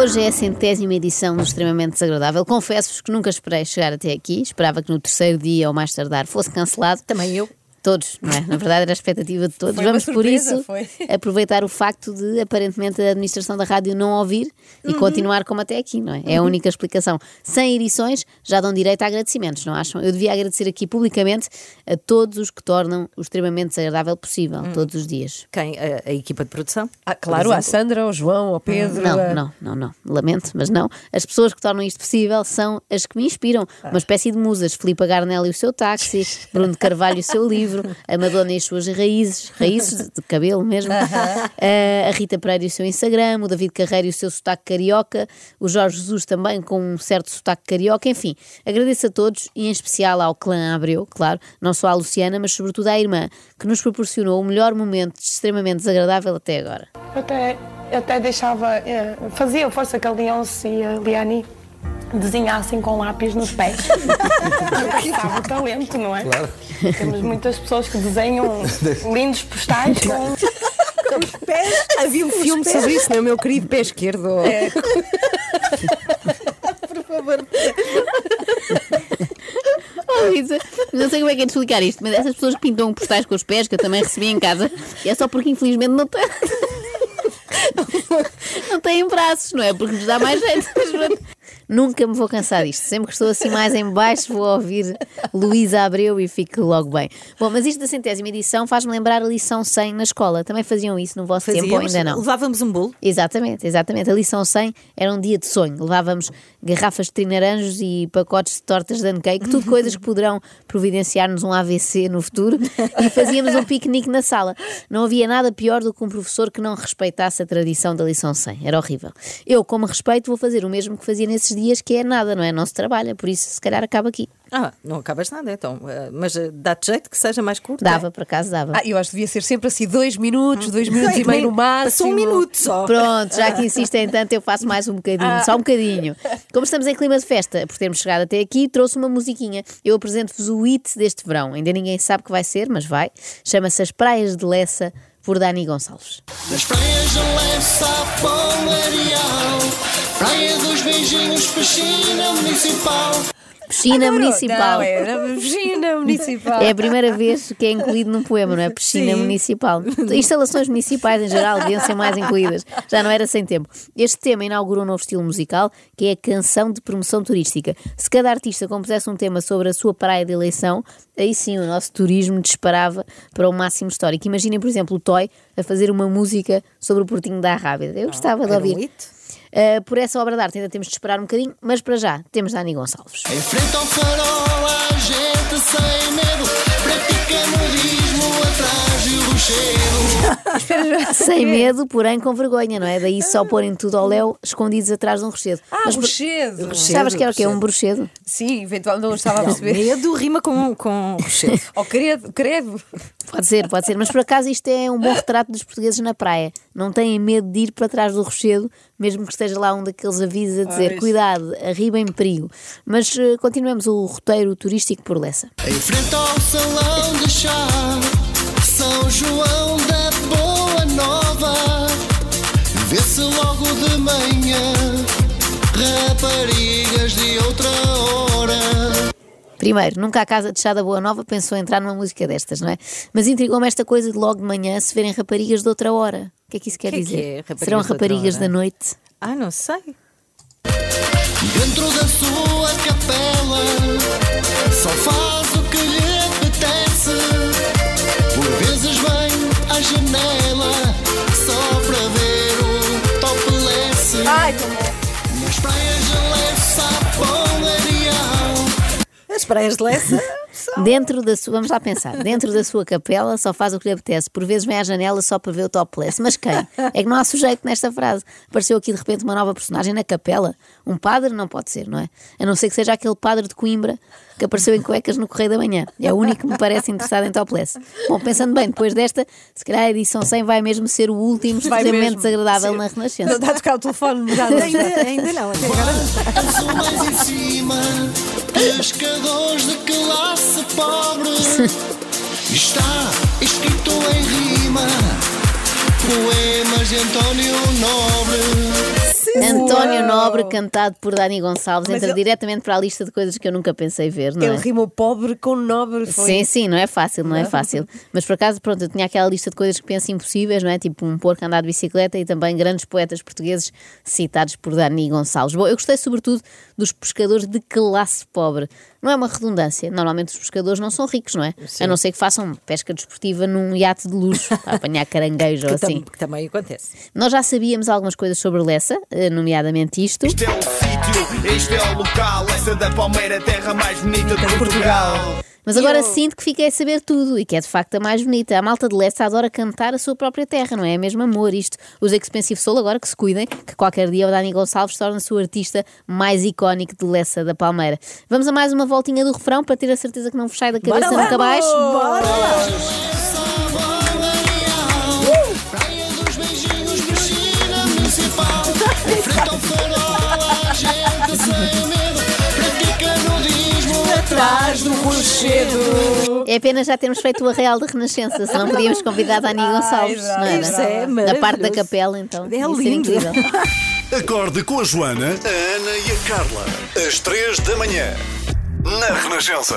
Hoje é a centésima edição do Extremamente Desagradável. Confesso-vos que nunca esperei chegar até aqui. Esperava que no terceiro dia ou mais tardar fosse cancelado. Também eu. Todos, não é? Na verdade era a expectativa de todos. Vamos por surpresa, isso foi. aproveitar o facto de aparentemente a administração da rádio não ouvir e Uhum. continuar como até aqui, não é? É a única explicação. 100 edições já dão direito a agradecimentos, não acham? Eu devia agradecer aqui publicamente a todos os que tornam o extremamente desagradável possível, Hum. todos os dias. Quem? A, a equipa de produção? Ah, por claro, a? Sandra, o João, o Pedro. Não, a- não, não, não. Lamento, mas não. As pessoas que tornam isto possível são as que me inspiram. Uma espécie de musas. Filipe Garnelli e o seu táxi, Bruno de Carvalho e o seu livro, a Madonna e as suas raízes, raízes de cabelo mesmo, Eh, a Rita Pereira e o seu Instagram, o David Carreiro e o seu sotaque carioca, o Jorge Jesus também com um certo sotaque carioca. Enfim, agradeço a todos e em especial ao clã Abreu, claro, não só à Luciana, mas sobretudo à irmã, que nos proporcionou o melhor momento extremamente desagradável até agora. Eu até, até deixava, eh, fazia força que a Leonce e a Liane desenhassem com lápis nos pés. Estava o talento, não é? Claro. Temos muitas pessoas que desenham lindos postais com. Havia um filme sobre isso, não é, meu querido pé esquerdo? Por favor. Oh, Luísa, não sei como é que é de explicar isto, mas essas pessoas que pintam postais com os pés, que eu também recebi em casa, é só porque infelizmente não têm. Não têm braços, não é? Porque nos dá mais jeito. Nunca me vou cansar disto. Sempre que estou assim mais em baixo, vou ouvir Luísa Abreu e fico logo bem. Bom, mas isto da centésima edição faz-me lembrar a lição 100 na escola. Também faziam isso no vosso tempo ou Fazíamos, ainda não? Levávamos um bolo. Exatamente, exatamente. A lição 100 era um dia de sonho. Levávamos garrafas de trinaranjos e pacotes de tortas de cake, tudo coisas que poderão providenciar-nos um AVC no futuro. E fazíamos um piquenique na sala. Não havia nada pior do que um professor que não respeitasse a tradição da lição 100. Era horrível. Eu, como respeito, vou fazer o mesmo que fazia nesses dias, que é nada, não é? Não se trabalha. Por isso, se calhar, acaba aqui. Ah, não acabas nada então. eh, Mas eh, dá-te jeito que seja mais curto? Dava, por acaso, dava. Ah, eu acho que devia ser sempre assim, dois minutos, dois minutos e meio no máximo. Passou um minuto só. Pronto, já que insistem tanto, eu faço mais um bocadinho, só um bocadinho. Como estamos em clima de festa, por termos chegado até aqui, trouxe uma musiquinha. Eu apresento-vos o hit deste verão. Ainda ninguém sabe que vai ser, mas vai. Chama-se As Praias de Lessa, por Dani Gonçalves. Nas praias de Lessa, dos Beijinhos, piscina municipal Piscina Municipal. Não, era piscina municipal. É a primeira vez que é incluído num poema, não é? Piscina Sim. municipal. Instalações municipais em geral deviam ser mais incluídas. Já não era sem tempo. Este tema inaugurou um novo estilo musical, que é a canção de promoção turística. Se cada artista compusesse um tema sobre a sua praia de eleição, aí sim o nosso turismo disparava para o máximo histórico. Imaginem, por exemplo, o Toy a fazer uma música sobre o Portinho da Arrábida. Eu gostava de Era um ouvir. hit. Uh, por essa obra de arte ainda temos de esperar um bocadinho, mas para já temos Dani Gonçalves. Em frente ao farol, Sem medo, porém com vergonha, não é? Daí só porem tudo ao léu, escondidos atrás de um rochedo. Ah, Mas por- rochedo. Sabes que era o quê? Um bruxedo? Sim, eventualmente não estava a perceber. Medo rima com, com rochedo. Oh, credo, credo. Pode ser, pode ser. Mas por acaso isto é um bom retrato dos portugueses na praia. Não têm medo de ir para trás do rochedo, mesmo que esteja lá um daqueles avisos a dizer cuidado, arriba em perigo. Mas eh, continuemos o roteiro turístico por Lessa. Em frente ao salão de chá São João Vê-se logo de manhã Raparigas de outra hora Primeiro, nunca a casa de chá da Boa Nova pensou em entrar numa música destas, não é? Mas intrigou-me esta coisa de logo de manhã se verem raparigas de outra hora. O que é que isso quer Que é que dizer? é raparigas Serão raparigas da noite? Ah, não sei. Dentro da sua capela Só faz o que lhe Palmarial As praias de Lessa. Dentro da sua, vamos lá pensar, dentro da sua capela só faz o que lhe apetece, por vezes vem à janela só para ver o topless. Mas quem? É que não há sujeito nesta frase. Apareceu aqui de repente uma nova personagem na capela. Um padre não pode ser, não é? A não ser que seja aquele padre de Coimbra que apareceu em cuecas no Correio da Manhã. É o único que me parece interessado em topless. Bom, pensando bem, depois desta, se calhar a edição 100 vai mesmo ser o último extremamente desagradável Sim. na Não Renascença. está a tocar o telefone já ainda, ainda não, até agora mais em cima Pescadores de classe pobre Está escrito em rima Poemas de António Nobre António Nobre, cantado por Dani Gonçalves, Mas entra ele- diretamente para a lista de coisas que eu nunca pensei ver, não Ele é? rimou pobre com nobre. Foi. Sim, sim, não é fácil, não é fácil. Mas por acaso, pronto, eu tinha aquela lista de coisas que penso impossíveis, não é? Tipo um porco andar de bicicleta e também grandes poetas portugueses citados por Dani Gonçalves. Bom, eu gostei sobretudo dos pescadores de classe pobre. Não é uma redundância, normalmente os pescadores não são ricos, não é? A não ser que façam pesca desportiva num iate de luxo, para apanhar caranguejo ou assim. que também acontece. Nós já sabíamos algumas coisas sobre Lessa, eh, nomeadamente isto. Este é o sítio, este é o local, essa da Palmeira, terra mais bonita de Portugal. Mas agora sinto que fiquei a saber tudo e que é de facto a mais bonita. A malta de Lessa adora cantar a sua própria terra, não é? É mesmo amor isto. Os Expensive Soul agora que se cuidem, que qualquer dia o Dani Gonçalves torna-se o artista mais icónico de Lessa da Palmeira. Vamos a mais uma voltinha do refrão para ter a certeza que não vos sai da cabeça Bora nunca baixo. Bora lá. Praia dos beijinhos, piscina municipal. Em frente ao farol, a gente sem medo. Pratica nudismo Atrás do rochedo. É apenas já termos feito o arreal da Renascença, senão podíamos convidar a Dani Gonçalves, não era? Isso é Na parte da capela, então. É ser lindo. Acorde com a Joana, a Ana e a Carla. Às três da manhã. Na Renascença.